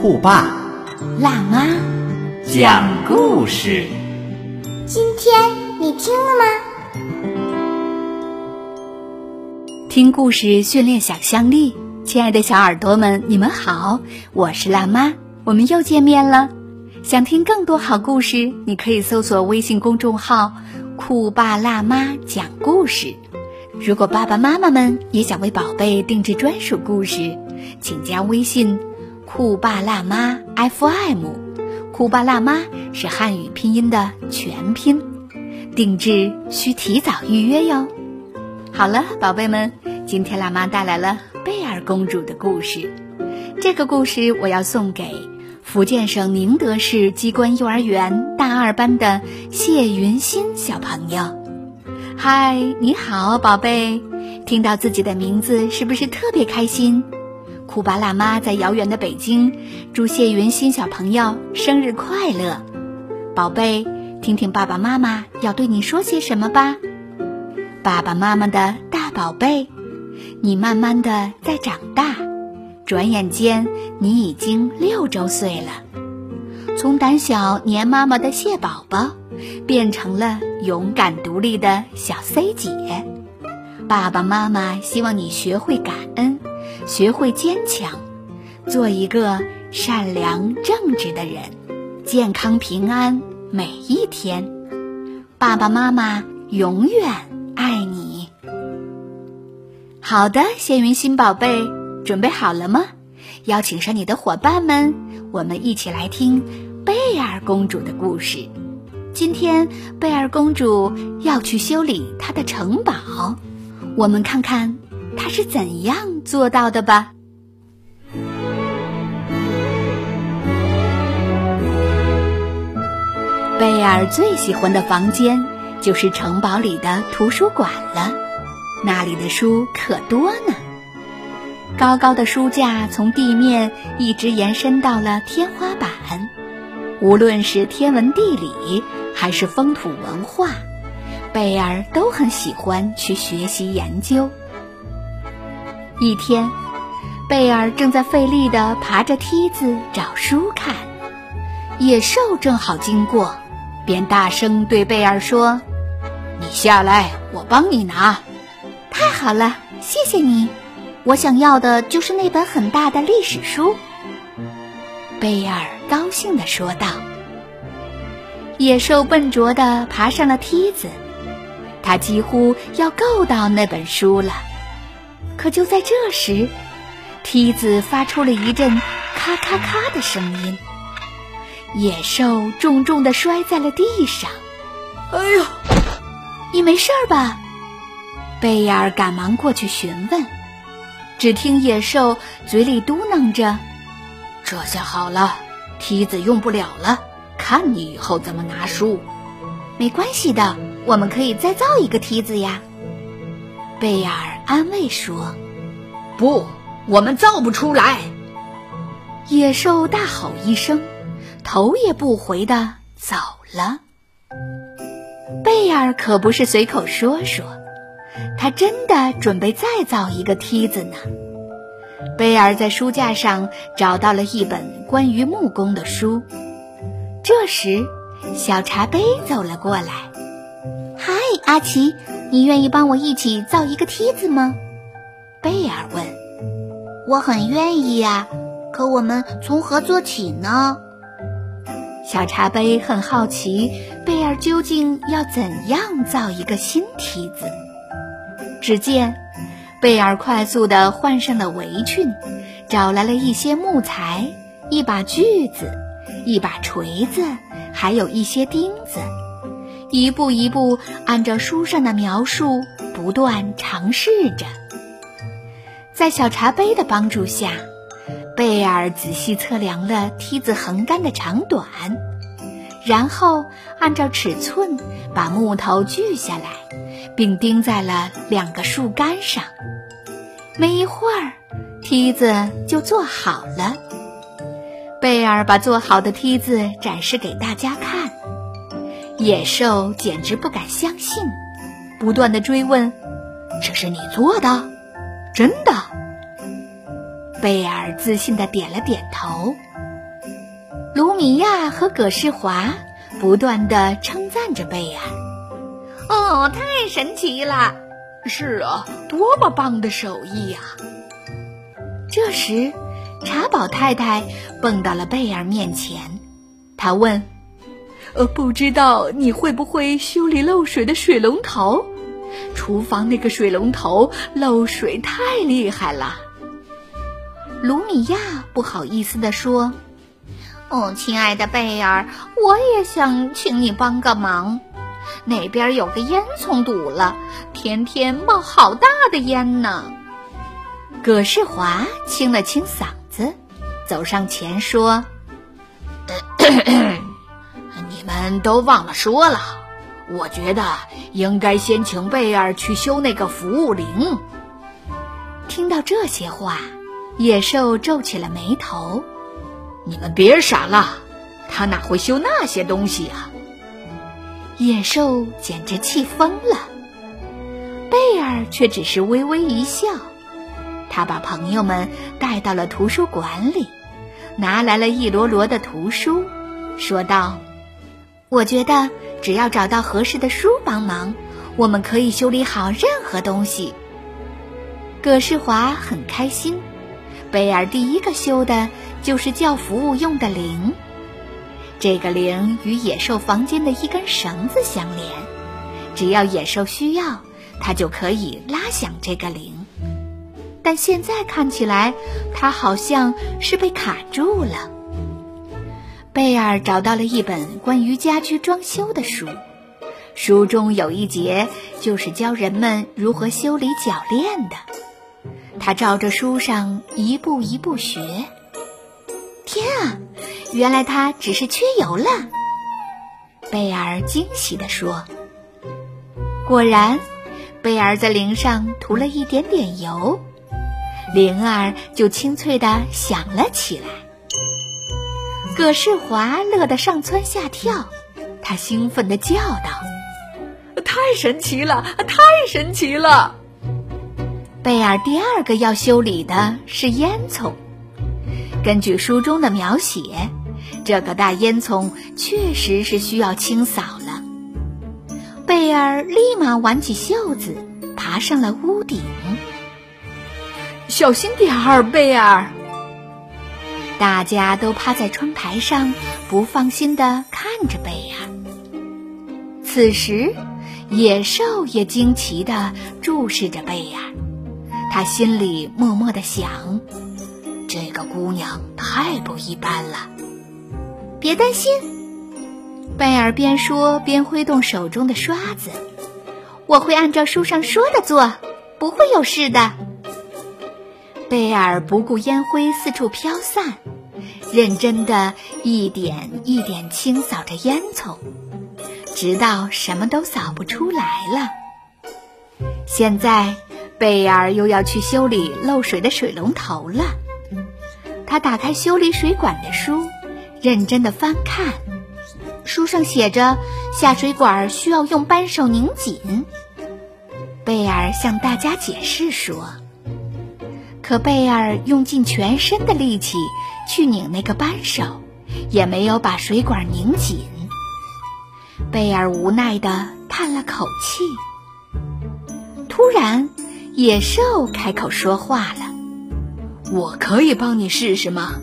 酷爸辣妈，讲故事。今天你听了吗？听故事训练想象力，亲爱的小耳朵们，你们好，我是辣妈，我们又见面了。想听更多好故事，你可以搜索微信公众号“酷爸辣妈讲故事”。如果爸爸妈妈们也想为宝贝定制专属故事，请加微信“酷爸辣妈 FM”。酷爸辣妈是汉语拼音的全拼，定制需提早预约哟。好了，宝贝们，今天辣妈带来了贝尔公主的故事。这个故事我要送给福建省宁德市机关幼儿园大二班的谢云欣小朋友。嗨，你好，宝贝！听到自己的名字是不是特别开心？酷巴辣妈在遥远的北京，祝谢云欣小朋友生日快乐！宝贝，听听爸爸妈妈要对你说些什么吧。爸爸妈妈的大宝贝，你慢慢的在长大，转眼间你已经六周岁了，从胆小黏妈妈的蟹宝宝，变成了勇敢独立的小 C 姐。爸爸妈妈希望你学会感恩，学会坚强，做一个善良正直的人，健康平安每一天。爸爸妈妈永远爱你。好的，仙云心宝贝，准备好了吗？邀请上你的伙伴们，我们一起来听贝尔公主的故事。今天，贝尔公主要去修理她的城堡，我们看看他是怎样做到的吧。贝尔最喜欢的房间就是城堡里的图书馆了，那里的书可多呢。高高的书架从地面一直延伸到了天花板，无论是天文地理还是风土文化，贝尔都很喜欢去学习研究。一天，贝尔正在费力地爬着梯子找书看，野兽正好经过，便大声对贝尔说：“你下来，我帮你拿。”太好了，谢谢你。我想要的就是那本很大的历史书。”贝尔高兴地说道。野兽笨拙地爬上了梯子，他几乎要够到那本书了。可就在这时，梯子发出了一阵咔咔咔的声音，野兽重重的摔在了地上。“哎呦，你没事吧？”贝尔赶忙过去询问。只听野兽嘴里嘟囔着：“这下好了，梯子用不了了，看你以后怎么拿书。”没关系的，我们可以再造一个梯子呀。”贝尔安慰说。“不，我们造不出来！”野兽大吼一声，头也不回的走了。贝尔可不是随口说说。他真的准备再造一个梯子呢。贝尔在书架上找到了一本关于木工的书。这时，小茶杯走了过来。“嗨，阿奇，你愿意帮我一起造一个梯子吗？”贝尔问。“我很愿意呀，可我们从何做起呢？”小茶杯很好奇，贝尔究竟要怎样造一个新梯子。只见贝尔快速地换上了围裙，找来了一些木材、一把锯子、一把锤子，还有一些钉子，一步一步按照书上的描述不断尝试着。在小茶杯的帮助下，贝尔仔细测量了梯子横杆的长短，然后按照尺寸把木头锯下来，并钉在了两个树干上。没一会儿，梯子就做好了。贝尔把做好的梯子展示给大家看，野兽简直不敢相信，不断的追问：“这是你做的？真的？”贝尔自信的点了点头。卢米亚和葛世华不断的称赞着贝尔：“哦，太神奇了！是啊，多么棒的手艺呀！”这时。茶宝太太蹦到了贝尔面前，她问：“呃，不知道你会不会修理漏水的水龙头？厨房那个水龙头漏水太厉害了。”卢米亚不好意思地说：“哦，亲爱的贝尔，我也想请你帮个忙。那边有个烟囱堵了，天天冒好大的烟呢。”葛世华清了清嗓子。走上前说：“咳咳都忘了说了，我觉得应该先请贝尔去修那个服务铃。”听到这些话，野兽皱起了眉头：“你们别傻了，他哪会修那些东西啊？”野兽简直气疯了，贝尔却只是微微一笑。他把朋友们带到了图书馆里。拿来了一摞摞的图书，说道：“我觉得只要找到合适的书帮忙，我们可以修理好任何东西。”葛世华很开心。贝尔第一个修的就是叫服务用的铃，这个铃与野兽房间的一根绳子相连，只要野兽需要，它就可以拉响这个铃。但现在看起来，他好像是被卡住了。贝尔找到了一本关于家居装修的书，书中有一节就是教人们如何修理铰链的。他照着书上一步一步学。天啊，原来他只是缺油了！贝尔惊喜地说。果然，贝尔在铃上涂了一点点油。铃儿就清脆的响了起来。葛世华乐得上蹿下跳，他兴奋地叫道：“太神奇了，太神奇了！”贝尔第二个要修理的是烟囱。根据书中的描写，这个大烟囱确实是需要清扫了。贝尔立马挽起袖子，爬上了屋顶。小心点儿，贝尔！大家都趴在窗台上，不放心的看着贝尔。此时，野兽也惊奇的注视着贝尔，他心里默默的想：这个姑娘太不一般了。别担心，贝尔边说边挥动手中的刷子，我会按照书上说的做，不会有事的。贝尔不顾烟灰四处飘散，认真的一点一点清扫着烟囱，直到什么都扫不出来了。现在，贝尔又要去修理漏水的水龙头了。他打开修理水管的书，认真的翻看，书上写着下水管需要用扳手拧紧。贝尔向大家解释说。可贝尔用尽全身的力气去拧那个扳手，也没有把水管拧紧。贝尔无奈的叹了口气。突然，野兽开口说话了：“我可以帮你试试吗？”“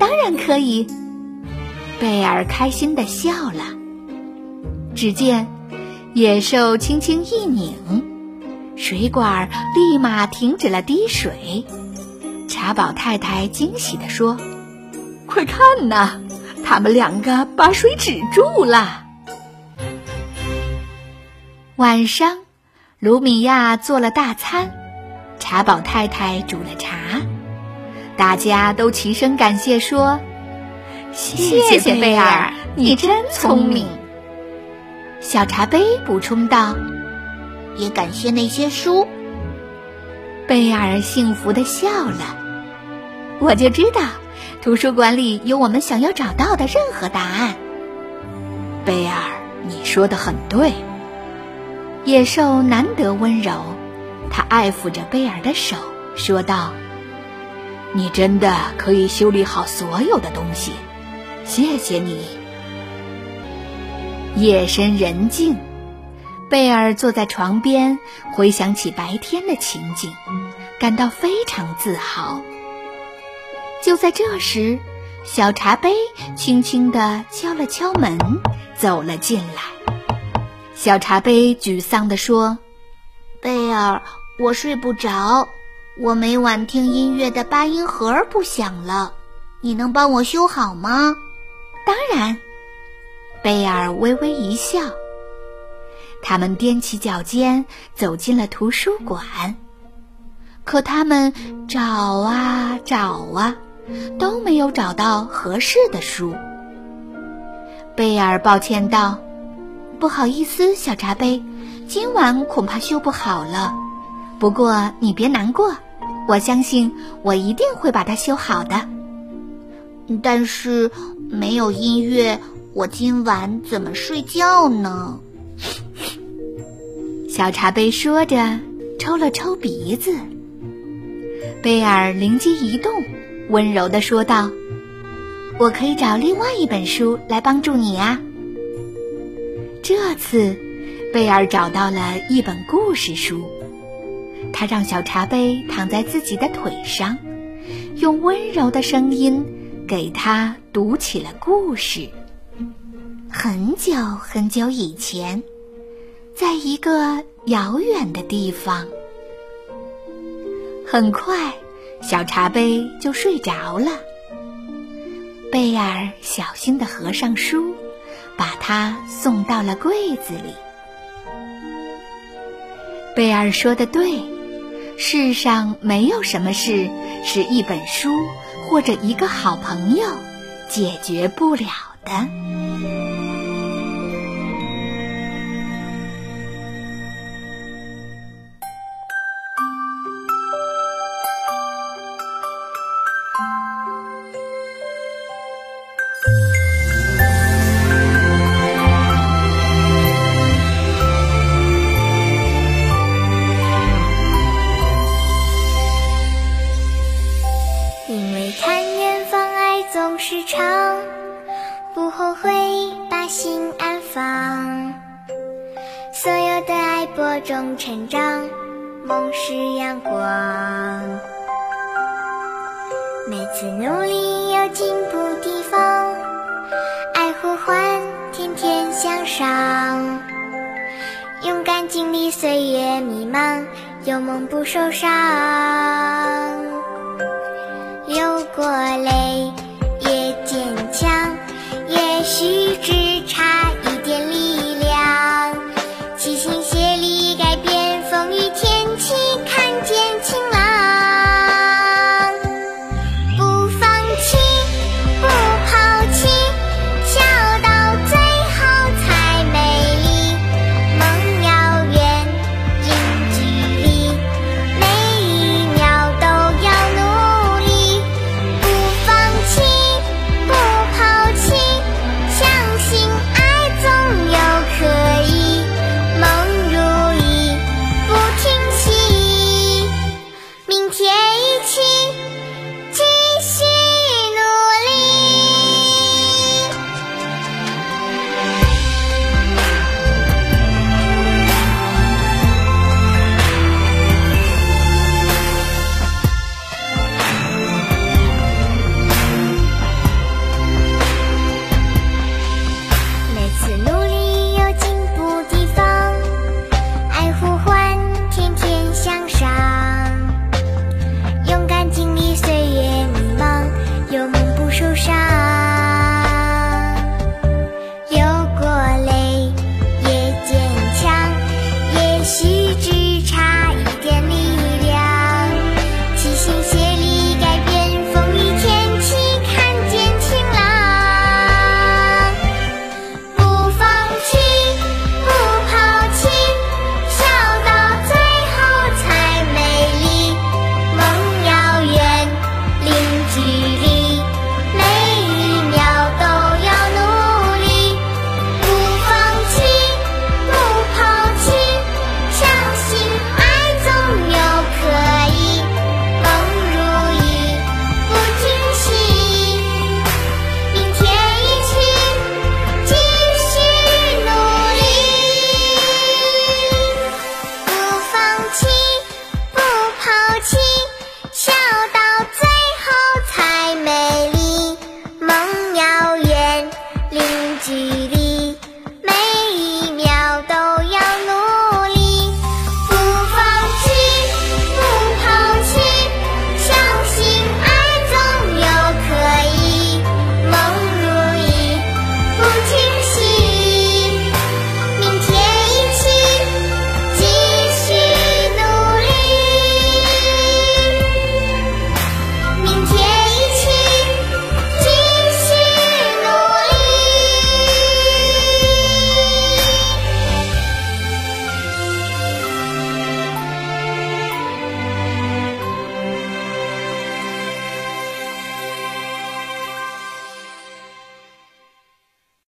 当然可以。”贝尔开心的笑了。只见野兽轻轻一拧。水管立马停止了滴水，茶宝太太惊喜地说：“快看呐，他们两个把水止住了。”晚上，卢米亚做了大餐，茶宝太太煮了茶。大家都齐声感谢说：“谢谢贝尔，你真聪明。”小茶杯补充道：“也感谢那些书。”贝尔幸福的笑了。我就知道，图书馆里有我们想要找到的任何答案。贝尔，你说的很对。野兽难得温柔，他爱抚着贝尔的手，说道：“你真的可以修理好所有的东西，谢谢你。”夜深人静，贝尔坐在床边，回想起白天的情景，感到非常自豪。就在这时，小茶杯轻轻地敲了敲门，走了进来。小茶杯沮丧地说：“贝尔，我睡不着，我每晚听音乐的八音盒不响了，你能帮我修好吗？”“当然。”贝尔微微一笑，他们踮起脚尖走进了图书馆。可他们找啊找啊，都没有找到合适的书。贝尔抱歉道：“不好意思，小茶杯，今晚恐怕修不好了。不过你别难过，我相信我一定会把它修好的。但是没有音乐。”我今晚怎么睡觉呢？小茶杯说着，抽了抽鼻子。贝尔灵机一动，温柔的说道：“我可以找另外一本书来帮助你啊。”这次，贝尔找到了一本故事书，他让小茶杯躺在自己的腿上，用温柔的声音给他读起了故事。很久很久以前，在一个遥远的地方，很快小茶杯就睡着了。贝尔小心地合上书，把它送到了柜子里。贝尔说的对，世上没有什么事是一本书或者一个好朋友解决不了的。时常不后悔，把心安放。所有的爱播种成长，梦是阳光。每次努力有进步地方，爱呼唤，天天向上。勇敢经历岁月迷茫，有梦不受伤。